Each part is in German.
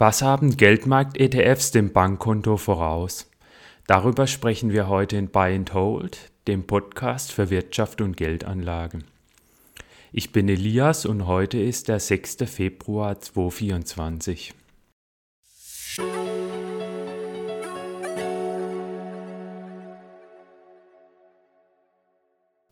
Was haben Geldmarkt-ETFs dem Bankkonto voraus? Darüber sprechen wir heute in Buy and Hold, dem Podcast für Wirtschaft und Geldanlage. Ich bin Elias und heute ist der 6. Februar 2024.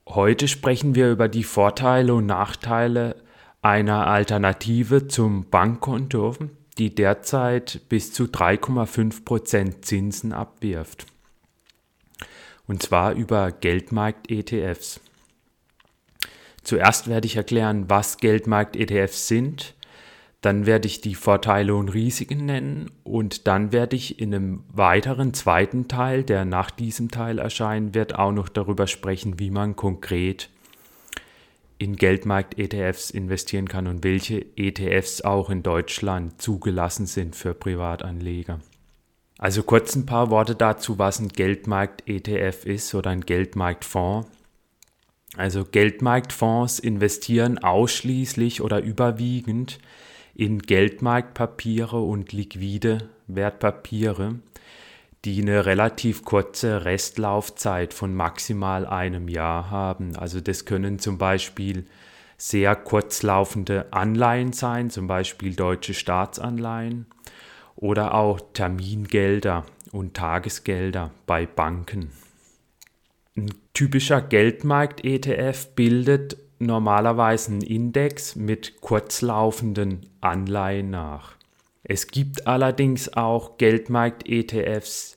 Heute sprechen wir über die Vorteile und Nachteile einer Alternative zum Bankkonto, die derzeit bis zu 3,5% Zinsen abwirft. Und zwar über Geldmarkt-ETFs. Zuerst werde ich erklären, was Geldmarkt-ETFs sind. Dann werde ich die Vorteile und Risiken nennen und dann werde ich in einem weiteren zweiten Teil, der nach diesem Teil erscheinen wird, auch noch darüber sprechen, wie man konkret in Geldmarkt-ETFs investieren kann und welche ETFs auch in Deutschland zugelassen sind für Privatanleger. Also kurz ein paar Worte dazu, was ein Geldmarkt-ETF ist oder ein Geldmarktfonds. Also Geldmarktfonds investieren ausschließlich oder überwiegend in Geldmarktpapiere und liquide Wertpapiere die eine relativ kurze Restlaufzeit von maximal einem Jahr haben. Also das können zum Beispiel sehr kurzlaufende Anleihen sein, zum Beispiel deutsche Staatsanleihen oder auch Termingelder und Tagesgelder bei Banken. Ein typischer Geldmarkt-ETF bildet normalerweise einen Index mit kurzlaufenden Anleihen nach. Es gibt allerdings auch Geldmarkt-ETFs,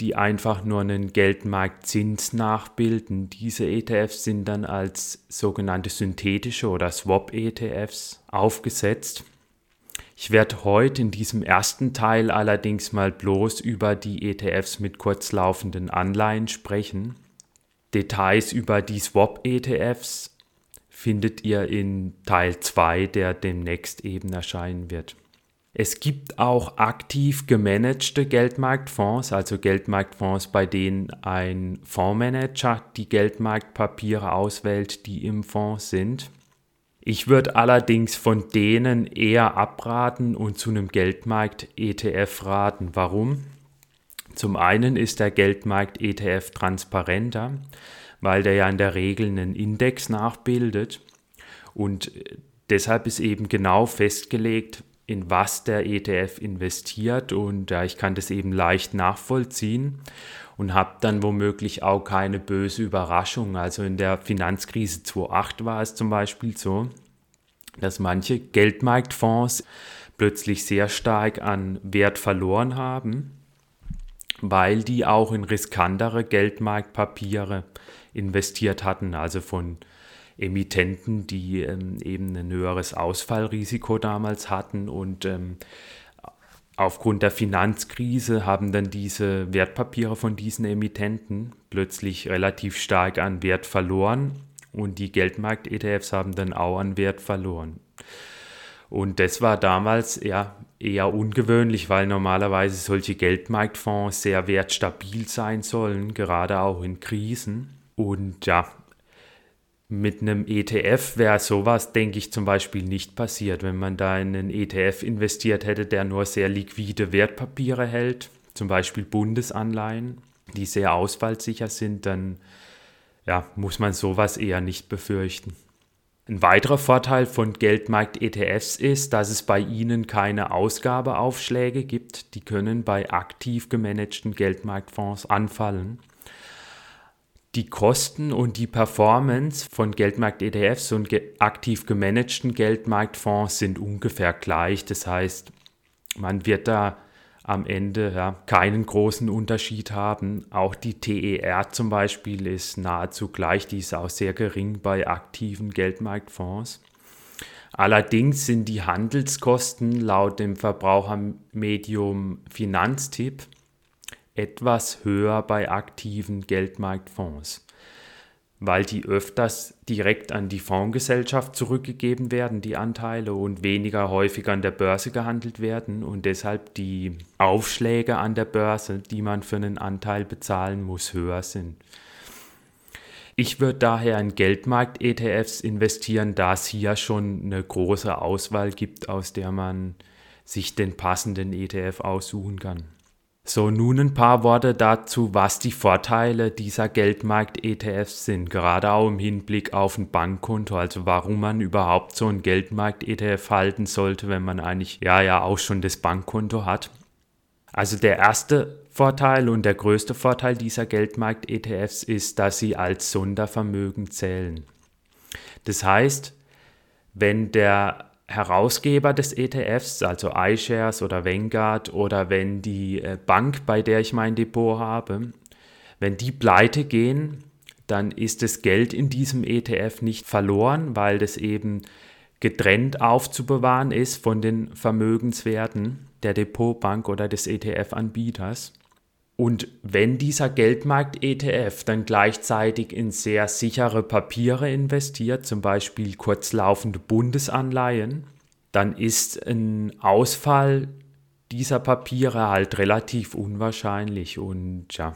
die einfach nur einen Geldmarktzins nachbilden. Diese ETFs sind dann als sogenannte synthetische oder Swap-ETFs aufgesetzt. Ich werde heute in diesem ersten Teil allerdings mal bloß über die ETFs mit kurzlaufenden Anleihen sprechen. Details über die Swap-ETFs findet ihr in Teil 2, der demnächst eben erscheinen wird. Es gibt auch aktiv gemanagte Geldmarktfonds, also Geldmarktfonds, bei denen ein Fondsmanager die Geldmarktpapiere auswählt, die im Fonds sind. Ich würde allerdings von denen eher abraten und zu einem Geldmarkt-ETF raten. Warum? Zum einen ist der Geldmarkt-ETF transparenter, weil der ja in der Regel einen Index nachbildet und deshalb ist eben genau festgelegt, in was der ETF investiert und ja, ich kann das eben leicht nachvollziehen und habe dann womöglich auch keine böse Überraschung. Also in der Finanzkrise 2008 war es zum Beispiel so, dass manche Geldmarktfonds plötzlich sehr stark an Wert verloren haben, weil die auch in riskantere Geldmarktpapiere investiert hatten, also von Emittenten, die ähm, eben ein höheres Ausfallrisiko damals hatten und ähm, aufgrund der Finanzkrise haben dann diese Wertpapiere von diesen Emittenten plötzlich relativ stark an Wert verloren und die Geldmarkt-ETFs haben dann auch an Wert verloren. Und das war damals ja eher ungewöhnlich, weil normalerweise solche Geldmarktfonds sehr wertstabil sein sollen, gerade auch in Krisen. Und ja, mit einem ETF wäre sowas, denke ich, zum Beispiel nicht passiert. Wenn man da in einen ETF investiert hätte, der nur sehr liquide Wertpapiere hält, zum Beispiel Bundesanleihen, die sehr ausfallsicher sind, dann ja, muss man sowas eher nicht befürchten. Ein weiterer Vorteil von Geldmarkt-ETFs ist, dass es bei ihnen keine Ausgabeaufschläge gibt. Die können bei aktiv gemanagten Geldmarktfonds anfallen die Kosten und die Performance von Geldmarkt-ETFs und ge aktiv gemanagten Geldmarktfonds sind ungefähr gleich. Das heißt, man wird da am Ende ja, keinen großen Unterschied haben. Auch die TER zum Beispiel ist nahezu gleich, die ist auch sehr gering bei aktiven Geldmarktfonds. Allerdings sind die Handelskosten laut dem Verbrauchermedium Finanztipp etwas höher bei aktiven Geldmarktfonds, weil die öfters direkt an die Fondsgesellschaft zurückgegeben werden, die Anteile, und weniger häufig an der Börse gehandelt werden und deshalb die Aufschläge an der Börse, die man für einen Anteil bezahlen muss, höher sind. Ich würde daher in Geldmarkt-ETFs investieren, da es hier schon eine große Auswahl gibt, aus der man sich den passenden ETF aussuchen kann. So, nun ein paar Worte dazu, was die Vorteile dieser Geldmarkt-ETFs sind, gerade auch im Hinblick auf ein Bankkonto, also warum man überhaupt so ein Geldmarkt-ETF halten sollte, wenn man eigentlich ja ja auch schon das Bankkonto hat. Also der erste Vorteil und der größte Vorteil dieser Geldmarkt-ETFs ist, dass sie als Sondervermögen zählen. Das heißt, wenn der Herausgeber des ETFs, also iShares oder Vanguard oder wenn die äh, Bank, bei der ich mein Depot habe, wenn die pleite gehen, dann ist das Geld in diesem ETF nicht verloren, weil das eben getrennt aufzubewahren ist von den Vermögenswerten der Depotbank oder des ETF-Anbieters. Und wenn dieser Geldmarkt-ETF dann gleichzeitig in sehr sichere Papiere investiert, zum Beispiel kurzlaufende Bundesanleihen, dann ist ein Ausfall dieser Papiere halt relativ unwahrscheinlich. Und ja,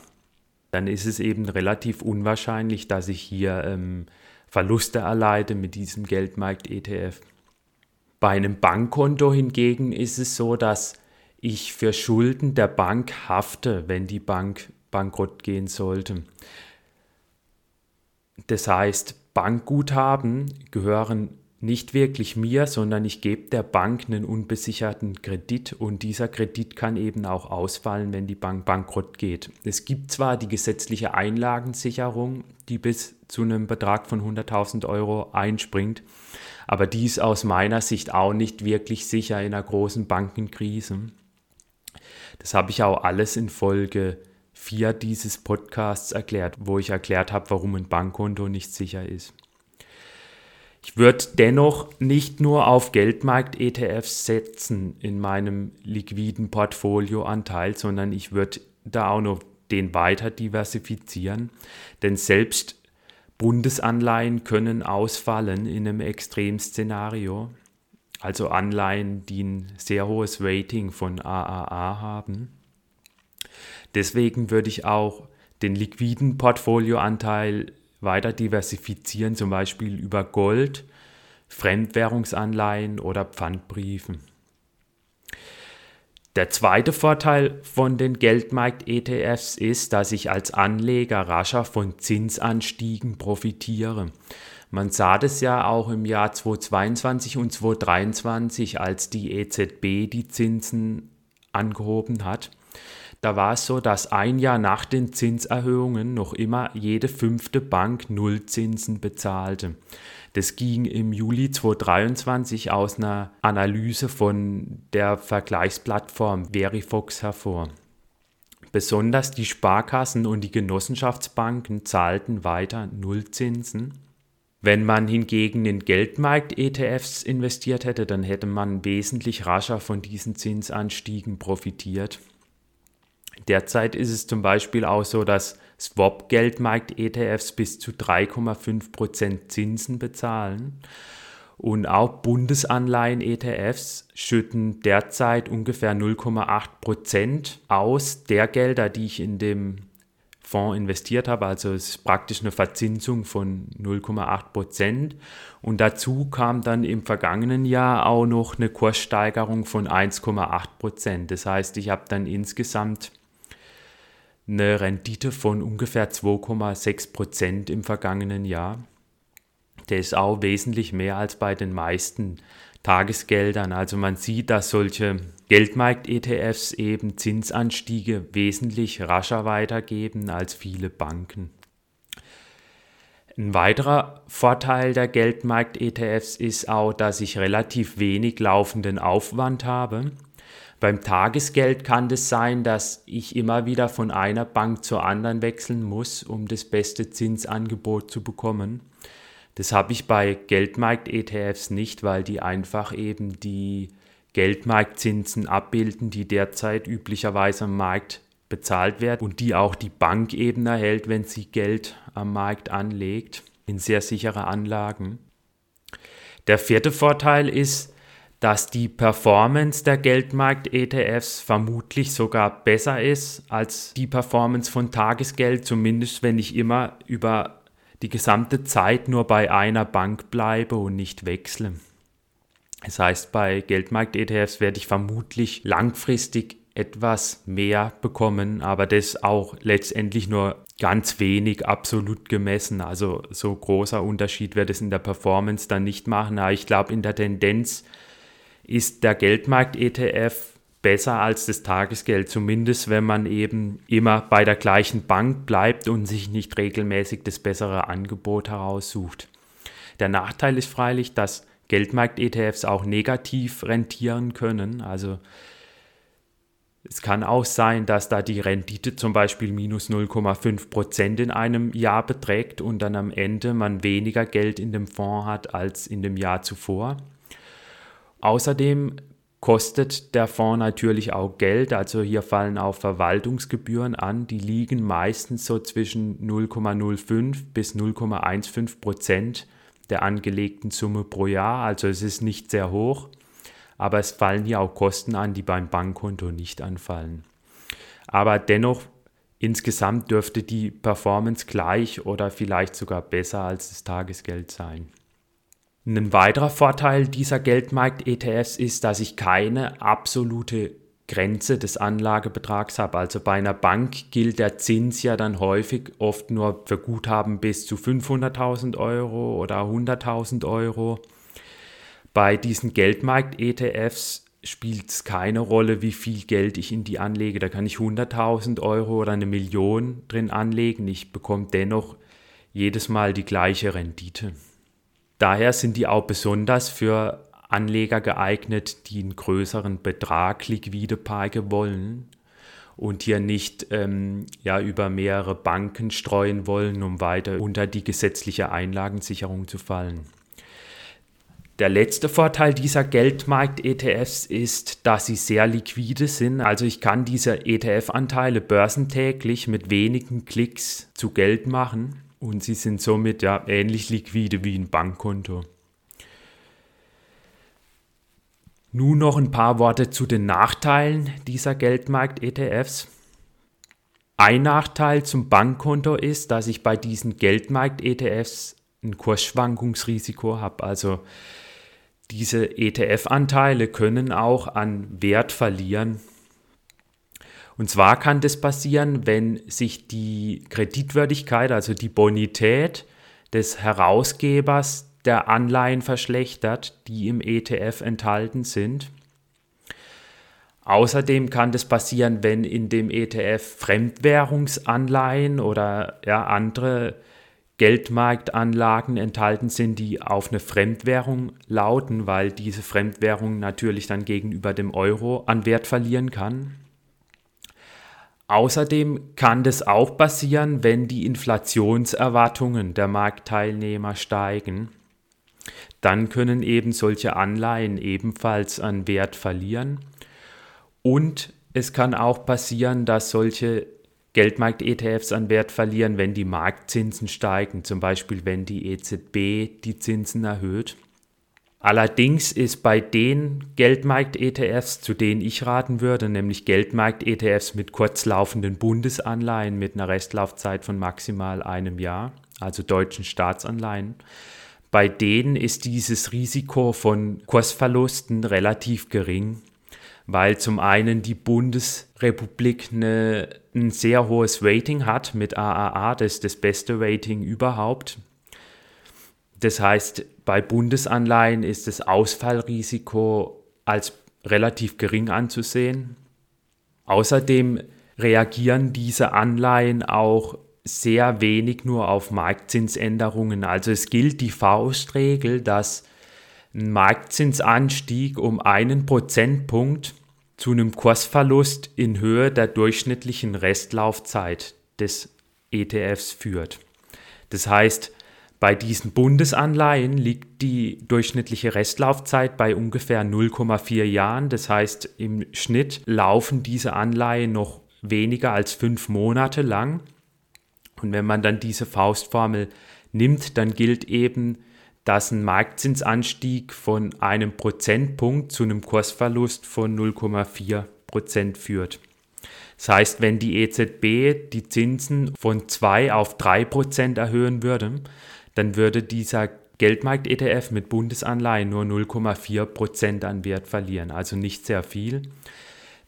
dann ist es eben relativ unwahrscheinlich, dass ich hier ähm, Verluste erleide mit diesem Geldmarkt-ETF. Bei einem Bankkonto hingegen ist es so, dass ich für Schulden der Bank hafte, wenn die Bank bankrott gehen sollte. Das heißt, Bankguthaben gehören nicht wirklich mir, sondern ich gebe der Bank einen unbesicherten Kredit und dieser Kredit kann eben auch ausfallen, wenn die Bank bankrott geht. Es gibt zwar die gesetzliche Einlagensicherung, die bis zu einem Betrag von 100.000 Euro einspringt, aber die ist aus meiner Sicht auch nicht wirklich sicher in einer großen Bankenkrise. Das habe ich auch alles in Folge 4 dieses Podcasts erklärt, wo ich erklärt habe, warum ein Bankkonto nicht sicher ist. Ich würde dennoch nicht nur auf Geldmarkt-ETFs setzen in meinem liquiden Portfolioanteil, sondern ich würde da auch noch den weiter diversifizieren, denn selbst Bundesanleihen können ausfallen in einem Extremszenario also Anleihen, die ein sehr hohes Rating von AAA haben. Deswegen würde ich auch den liquiden Portfolioanteil weiter diversifizieren, zum Beispiel über Gold, Fremdwährungsanleihen oder Pfandbriefen. Der zweite Vorteil von den Geldmarkt-ETFs ist, dass ich als Anleger rascher von Zinsanstiegen profitiere. Man sah das ja auch im Jahr 2022 und 2023, als die EZB die Zinsen angehoben hat. Da war es so, dass ein Jahr nach den Zinserhöhungen noch immer jede fünfte Bank Nullzinsen bezahlte. Das ging im Juli 2023 aus einer Analyse von der Vergleichsplattform Verifox hervor. Besonders die Sparkassen und die Genossenschaftsbanken zahlten weiter Nullzinsen. Wenn man hingegen in Geldmarkt-ETFs investiert hätte, dann hätte man wesentlich rascher von diesen Zinsanstiegen profitiert. Derzeit ist es zum Beispiel auch so, dass Swap-Geldmarkt-ETFs bis zu 3,5% Zinsen bezahlen. Und auch Bundesanleihen-ETFs schütten derzeit ungefähr 0,8% aus der Gelder, die ich in dem Fonds investiert habe. Also es ist praktisch eine Verzinsung von 0,8 Prozent. Und dazu kam dann im vergangenen Jahr auch noch eine Kurssteigerung von 1,8 Prozent. Das heißt, ich habe dann insgesamt eine Rendite von ungefähr 2,6 Prozent im vergangenen Jahr. Der ist auch wesentlich mehr als bei den meisten Tagesgeldern. Also man sieht, dass solche Geldmarkt-ETFs eben Zinsanstiege wesentlich rascher weitergeben als viele Banken. Ein weiterer Vorteil der Geldmarkt-ETFs ist auch, dass ich relativ wenig laufenden Aufwand habe. Beim Tagesgeld kann es das sein, dass ich immer wieder von einer Bank zur anderen wechseln muss, um das beste Zinsangebot zu bekommen. Das habe ich bei Geldmarkt-ETFs nicht, weil die einfach eben die Geldmarktzinsen abbilden, die derzeit üblicherweise am Markt bezahlt werden und die auch die Bank eben erhält, wenn sie Geld am Markt anlegt, in sehr sichere Anlagen. Der vierte Vorteil ist, dass die Performance der Geldmarkt-ETFs vermutlich sogar besser ist als die Performance von Tagesgeld, zumindest wenn ich immer über die gesamte Zeit nur bei einer Bank bleibe und nicht wechsle. Das heißt, bei Geldmarkt-ETFs werde ich vermutlich langfristig etwas mehr bekommen, aber das auch letztendlich nur ganz wenig absolut gemessen. Also so großer Unterschied wird es in der Performance dann nicht machen. Aber ich glaube, in der Tendenz ist der Geldmarkt-ETF besser als das Tagesgeld, zumindest wenn man eben immer bei der gleichen Bank bleibt und sich nicht regelmäßig das bessere Angebot heraussucht. Der Nachteil ist freilich, dass Geldmarkt-ETFs auch negativ rentieren können. Also es kann auch sein, dass da die Rendite zum Beispiel minus 0,5 Prozent in einem Jahr beträgt und dann am Ende man weniger Geld in dem Fonds hat als in dem Jahr zuvor. Außerdem kostet der Fonds natürlich auch Geld, also hier fallen auch Verwaltungsgebühren an, die liegen meistens so zwischen 0,05 bis 0,15 Prozent der angelegten Summe pro Jahr, also es ist nicht sehr hoch aber es fallen hier auch Kosten an, die beim Bankkonto nicht anfallen. Aber dennoch, insgesamt dürfte die Performance gleich oder vielleicht sogar besser als das Tagesgeld sein. Ein weiterer Vorteil dieser Geldmarkt-ETFs ist, dass ich keine absolute Grenze des Anlagebetrags habe. Also bei einer Bank gilt der Zins ja dann häufig oft nur für Guthaben bis zu 500.000 Euro oder 100.000 Euro. Bei diesen Geldmarkt-ETFs spielt es keine Rolle, wie viel Geld ich in die anlege. Da kann ich 100.000 Euro oder eine Million drin anlegen. Ich bekomme dennoch jedes Mal die gleiche Rendite. Daher sind die auch besonders für Anleger geeignet, die einen größeren Betrag liquide parken wollen und hier nicht ähm, ja, über mehrere Banken streuen wollen, um weiter unter die gesetzliche Einlagensicherung zu fallen. Der letzte Vorteil dieser Geldmarkt-ETFs ist, dass sie sehr liquide sind. Also ich kann diese ETF-Anteile börsentäglich mit wenigen Klicks zu Geld machen und sie sind somit ja ähnlich liquide wie ein Bankkonto. Nun noch ein paar Worte zu den Nachteilen dieser Geldmarkt-ETFs. Ein Nachteil zum Bankkonto ist, dass ich bei diesen Geldmarkt-ETFs ein Kursschwankungsrisiko habe. Also diese ETF-Anteile können auch an Wert verlieren. Und zwar kann das passieren, wenn sich die Kreditwürdigkeit, also die Bonität des Herausgebers der Anleihen verschlechtert, die im ETF enthalten sind. Außerdem kann das passieren, wenn in dem ETF Fremdwährungsanleihen oder ja, andere Geldmarktanlagen enthalten sind, die auf eine Fremdwährung lauten, weil diese Fremdwährung natürlich dann gegenüber dem Euro an Wert verlieren kann. Außerdem kann das auch passieren, wenn die Inflationserwartungen der Marktteilnehmer steigen. Dann können eben solche Anleihen ebenfalls an Wert verlieren. Und es kann auch passieren, dass solche Geldmarkt-ETFs an Wert verlieren, wenn die Marktzinsen steigen, zum Beispiel wenn die EZB die Zinsen erhöht. Allerdings ist bei den Geldmarkt-ETFs, zu denen ich raten würde, nämlich Geldmarkt-ETFs mit kurzlaufenden Bundesanleihen mit einer Restlaufzeit von maximal einem Jahr, also deutschen Staatsanleihen, bei denen ist dieses Risiko von Kursverlusten relativ gering weil zum einen die Bundesrepublik eine, ein sehr hohes Rating hat mit AAA, das ist das beste Rating überhaupt. Das heißt, bei Bundesanleihen ist das Ausfallrisiko als relativ gering anzusehen. Außerdem reagieren diese Anleihen auch sehr wenig nur auf Marktzinsänderungen. Also es gilt die Faustregel, dass ein Marktzinsanstieg um einen Prozentpunkt zu einem Kursverlust in Höhe der durchschnittlichen Restlaufzeit des ETFs führt. Das heißt, bei diesen Bundesanleihen liegt die durchschnittliche Restlaufzeit bei ungefähr 0,4 Jahren. Das heißt, im Schnitt laufen diese Anleihen noch weniger als fünf Monate lang. Und wenn man dann diese Faustformel nimmt, dann gilt eben, dass ein Marktzinsanstieg von einem Prozentpunkt zu einem Kursverlust von 0,4 Prozent führt. Das heißt, wenn die EZB die Zinsen von 2 auf 3 Prozent erhöhen würde, dann würde dieser Geldmarkt-ETF mit Bundesanleihen nur 0,4% an Wert verlieren, also nicht sehr viel.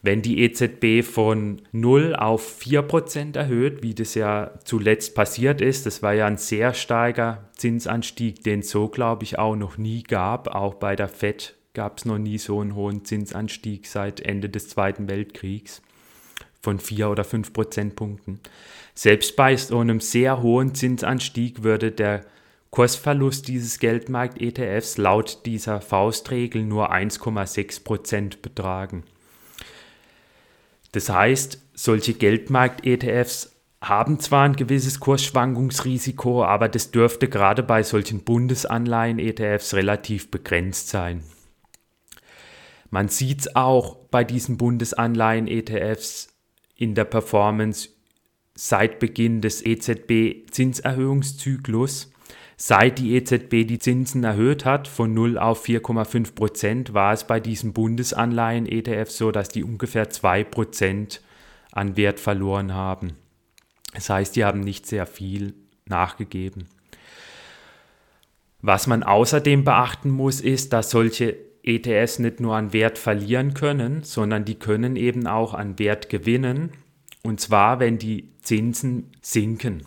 Wenn die EZB von 0 auf 4% erhöht, wie das ja zuletzt passiert ist, das war ja ein sehr starker Zinsanstieg, den es so, glaube ich, auch noch nie gab. Auch bei der FED gab es noch nie so einen hohen Zinsanstieg seit Ende des Zweiten Weltkriegs von 4 oder 5 Prozentpunkten. Selbst bei so einem sehr hohen Zinsanstieg würde der Kursverlust dieses Geldmarkt-ETFs laut dieser Faustregel nur 1,6 Prozent betragen. Das heißt, solche Geldmarkt-ETFs haben zwar ein gewisses Kursschwankungsrisiko, aber das dürfte gerade bei solchen Bundesanleihen-ETFs relativ begrenzt sein. Man sieht es auch bei diesen Bundesanleihen-ETFs in der Performance seit Beginn des EZB-Zinserhöhungszyklus. Seit die EZB die Zinsen erhöht hat von 0 auf 4,5 Prozent, war es bei diesen Bundesanleihen-ETF so, dass die ungefähr 2 Prozent an Wert verloren haben. Das heißt, die haben nicht sehr viel nachgegeben. Was man außerdem beachten muss, ist, dass solche ETFs nicht nur an Wert verlieren können, sondern die können eben auch an Wert gewinnen. Und zwar, wenn die Zinsen sinken.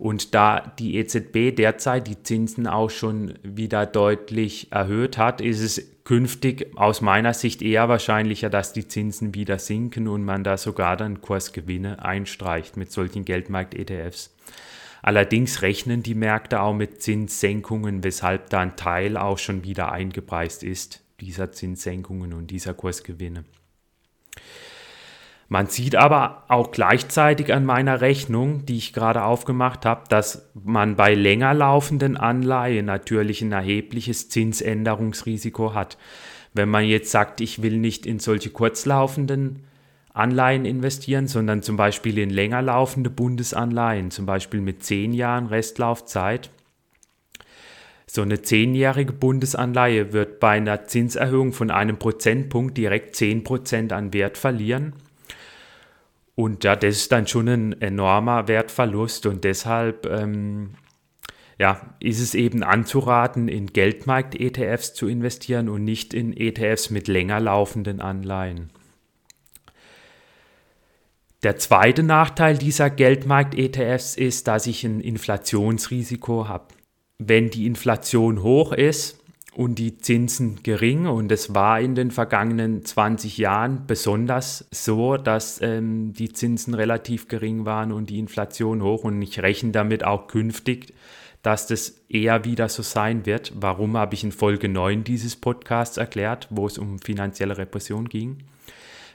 Und da die EZB derzeit die Zinsen auch schon wieder deutlich erhöht hat, ist es künftig aus meiner Sicht eher wahrscheinlicher, dass die Zinsen wieder sinken und man da sogar dann Kursgewinne einstreicht mit solchen Geldmarkt-ETFs. Allerdings rechnen die Märkte auch mit Zinssenkungen, weshalb da ein Teil auch schon wieder eingepreist ist, dieser Zinssenkungen und dieser Kursgewinne. Man sieht aber auch gleichzeitig an meiner Rechnung, die ich gerade aufgemacht habe, dass man bei länger laufenden Anleihen natürlich ein erhebliches Zinsänderungsrisiko hat. Wenn man jetzt sagt, ich will nicht in solche kurzlaufenden Anleihen investieren, sondern zum Beispiel in länger laufende Bundesanleihen, zum Beispiel mit zehn Jahren Restlaufzeit. So eine zehnjährige Bundesanleihe wird bei einer Zinserhöhung von einem Prozentpunkt direkt zehn Prozent an Wert verlieren. Und ja, das ist dann schon ein enormer Wertverlust und deshalb ähm, ja, ist es eben anzuraten, in Geldmarkt-ETFs zu investieren und nicht in ETFs mit länger laufenden Anleihen. Der zweite Nachteil dieser Geldmarkt-ETFs ist, dass ich ein Inflationsrisiko habe. Wenn die Inflation hoch ist, und die Zinsen gering. Und es war in den vergangenen 20 Jahren besonders so, dass ähm, die Zinsen relativ gering waren und die Inflation hoch. Und ich rechne damit auch künftig, dass das eher wieder so sein wird. Warum habe ich in Folge 9 dieses Podcasts erklärt, wo es um finanzielle Repression ging.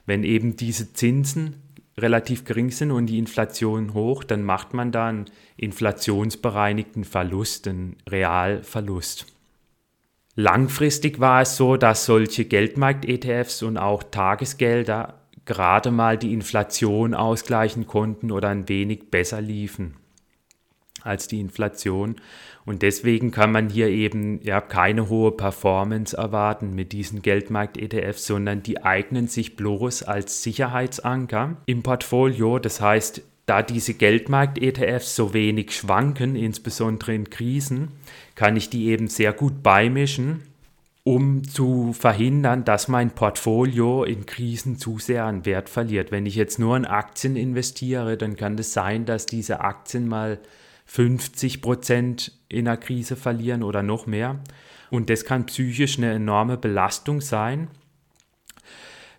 Wenn eben diese Zinsen relativ gering sind und die Inflation hoch, dann macht man da einen inflationsbereinigten Verlust, einen Realverlust. Langfristig war es so, dass solche Geldmarkt-ETFs und auch Tagesgelder gerade mal die Inflation ausgleichen konnten oder ein wenig besser liefen als die Inflation. Und deswegen kann man hier eben ja keine hohe Performance erwarten mit diesen Geldmarkt-ETFs, sondern die eignen sich bloß als Sicherheitsanker im Portfolio. Das heißt, da diese Geldmarkt-ETFs so wenig schwanken, insbesondere in Krisen, kann ich die eben sehr gut beimischen, um zu verhindern, dass mein Portfolio in Krisen zu sehr an Wert verliert. Wenn ich jetzt nur in Aktien investiere, dann kann es das sein, dass diese Aktien mal 50 Prozent in einer Krise verlieren oder noch mehr. Und das kann psychisch eine enorme Belastung sein.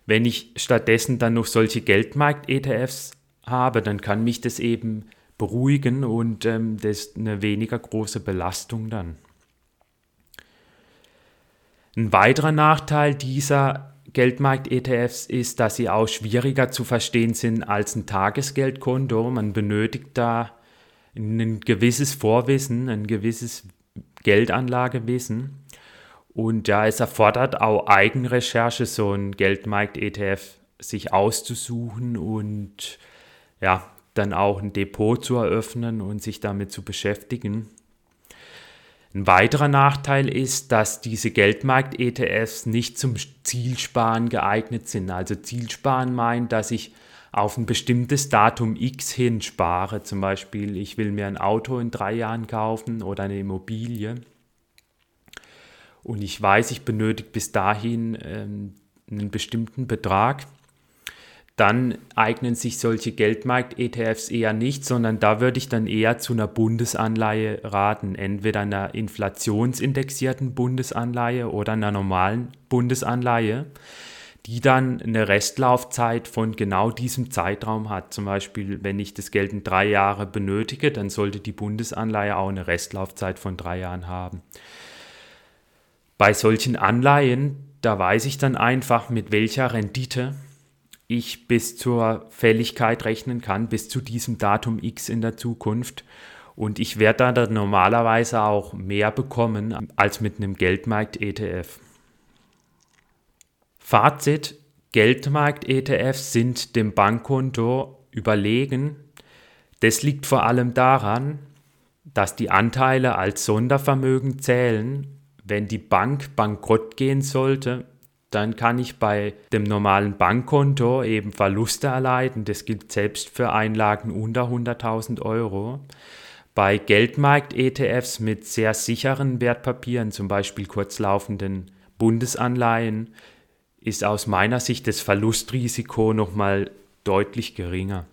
Wenn ich stattdessen dann noch solche Geldmarkt-ETFs habe, dann kann mich das eben beruhigen und ähm, das ist eine weniger große Belastung dann. Ein weiterer Nachteil dieser Geldmarkt-ETFs ist, dass sie auch schwieriger zu verstehen sind als ein Tagesgeldkonto. Man benötigt da ein gewisses Vorwissen, ein gewisses Geldanlagewissen. Und ja, es erfordert auch Eigenrecherche, so ein Geldmarkt-ETF sich auszusuchen und ja, dann auch ein Depot zu eröffnen und sich damit zu beschäftigen. Ein weiterer Nachteil ist, dass diese Geldmarkt-ETFs nicht zum Zielsparen geeignet sind. Also Zielsparen meint, dass ich auf ein bestimmtes Datum X hin spare. Zum Beispiel, ich will mir ein Auto in drei Jahren kaufen oder eine Immobilie. und ich weiß, ich benötige bis dahin ähm, einen bestimmten Betrag, dann eignen sich solche Geldmarkt-ETFs eher nicht, sondern da würde ich dann eher zu einer Bundesanleihe raten, entweder einer inflationsindexierten Bundesanleihe oder einer normalen Bundesanleihe, die dann eine Restlaufzeit von genau diesem Zeitraum hat. Zum Beispiel, wenn ich das Geld in drei Jahre benötige, dann sollte die Bundesanleihe auch eine Restlaufzeit von drei Jahren haben. Bei solchen Anleihen, da weiß ich dann einfach, mit welcher Rendite ich bis zur Fälligkeit rechnen kann, bis zu diesem Datum X in der Zukunft. Und ich werde da normalerweise auch mehr bekommen als mit einem Geldmarkt-ETF. Fazit, Geldmarkt-ETFs sind dem Bankkonto überlegen. Das liegt vor allem daran, dass die Anteile als Sondervermögen zählen. Wenn die Bank bankrott gehen sollte, dann kann ich bei dem normalen Bankkonto eben Verluste erleiden. Das gilt selbst für Einlagen unter 100.000 Euro. Bei Geldmarkt-ETFs mit sehr sicheren Wertpapieren, zum Beispiel kurzlaufenden Bundesanleihen, ist aus meiner Sicht das Verlustrisiko nochmal deutlich geringer.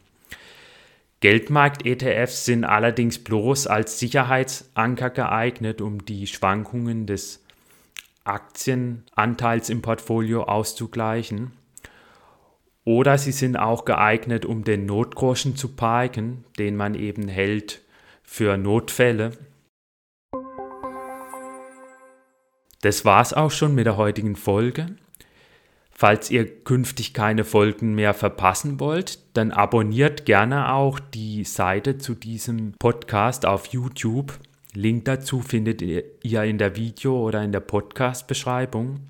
Geldmarkt-ETFs sind allerdings bloß als Sicherheitsanker geeignet, um die Schwankungen des Aktienanteils im Portfolio auszugleichen. Oder sie sind auch geeignet, um den Notgroschen zu parken, den man eben hält für Notfälle. Das war's auch schon mit der heutigen Folge. Falls ihr künftig keine Folgen mehr verpassen wollt, dann abonniert gerne auch die Seite zu diesem Podcast auf YouTube. Link dazu findet ihr in der Video- oder in der Podcast-Beschreibung.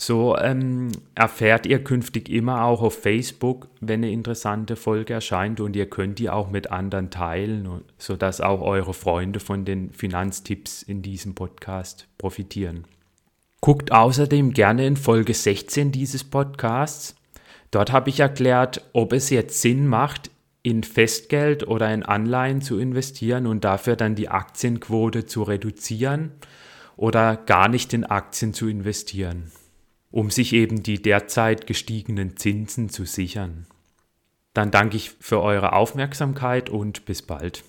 So ähm, erfährt ihr künftig immer auch auf Facebook, wenn eine interessante Folge erscheint und ihr könnt die auch mit anderen teilen, sodass auch eure Freunde von den Finanztipps in diesem Podcast profitieren. Guckt außerdem gerne in Folge 16 dieses Podcasts. Dort habe ich erklärt, ob es jetzt Sinn macht, in Festgeld oder in Anleihen zu investieren und dafür dann die Aktienquote zu reduzieren oder gar nicht in Aktien zu investieren, um sich eben die derzeit gestiegenen Zinsen zu sichern. Dann danke ich für eure Aufmerksamkeit und bis bald.